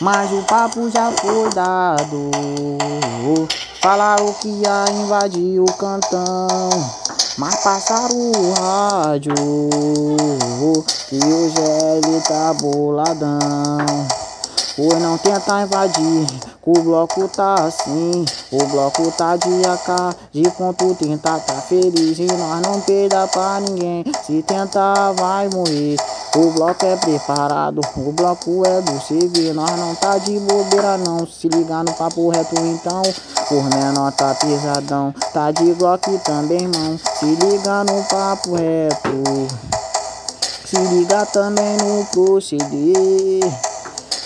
Mas o papo já foi dado. Falaram que ia invadir o cantão. Mas passaram o rádio Que hoje ele tá boladão. Pois não tenta invadir O bloco tá assim. O bloco tá de AK De ponto tenta tá feliz. E nós não perda pra ninguém. Se tentar vai morrer o bloco é preparado, o bloco é do CV, nós não tá de bobeira não. Se ligar no papo reto então, por menor tá pesadão. Tá de Glock também, irmão. Se liga no papo reto. Se liga também no proceder.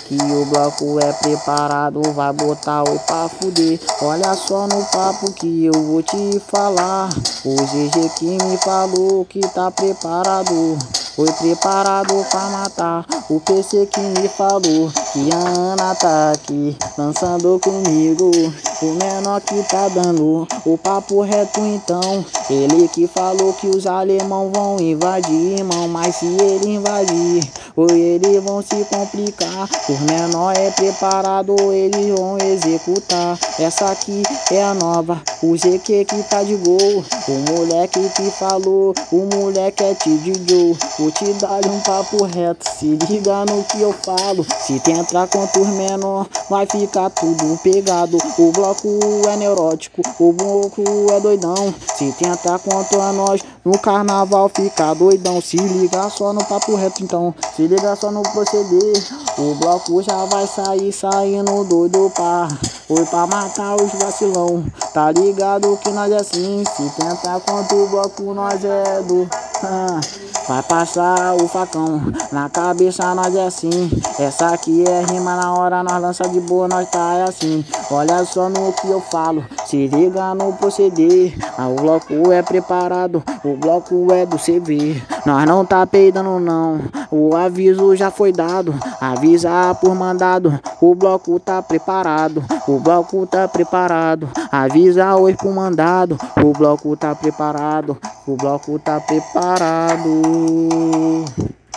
Que o bloco é preparado, vai botar o pra fuder. Olha só no papo que eu vou te falar. O GG que me falou que tá preparado. Foi preparado pra matar o PC que me falou que a Ana tá aqui dançando comigo. O menor que tá dando o papo reto então. Ele que falou que os alemão vão invadir, irmão. Mas se ele invadir, ou eles vão se complicar. Os menor é preparado, eles vão executar. Essa aqui é a nova, o GQ que tá de gol. O moleque que falou, o moleque é T.D. Vou te dar um papo reto, se liga no que eu falo. Se tentar contra os menor, vai ficar tudo pegado. O bloco é neurótico, o bloco é doidão. Se tentar contra nós, no carnaval fica doidão. Se liga só no papo reto então, se liga só no proceder. O bloco já vai sair saindo doido pra. Foi pra matar os vacilão. Tá ligado que nós é assim. Se tentar contra o bloco, nós é do. Vai passar o facão, na cabeça nós é assim. Essa aqui é rima na hora, nós lança de boa, nós tá é assim. Olha só no que eu falo, se liga no proceder. Ah, o bloco é preparado, o bloco é do CV. Nós não tá peidando não, o aviso já foi dado. Avisa por mandado, o bloco tá preparado. O bloco tá preparado, avisa hoje por mandado. O bloco tá preparado, o bloco tá preparado.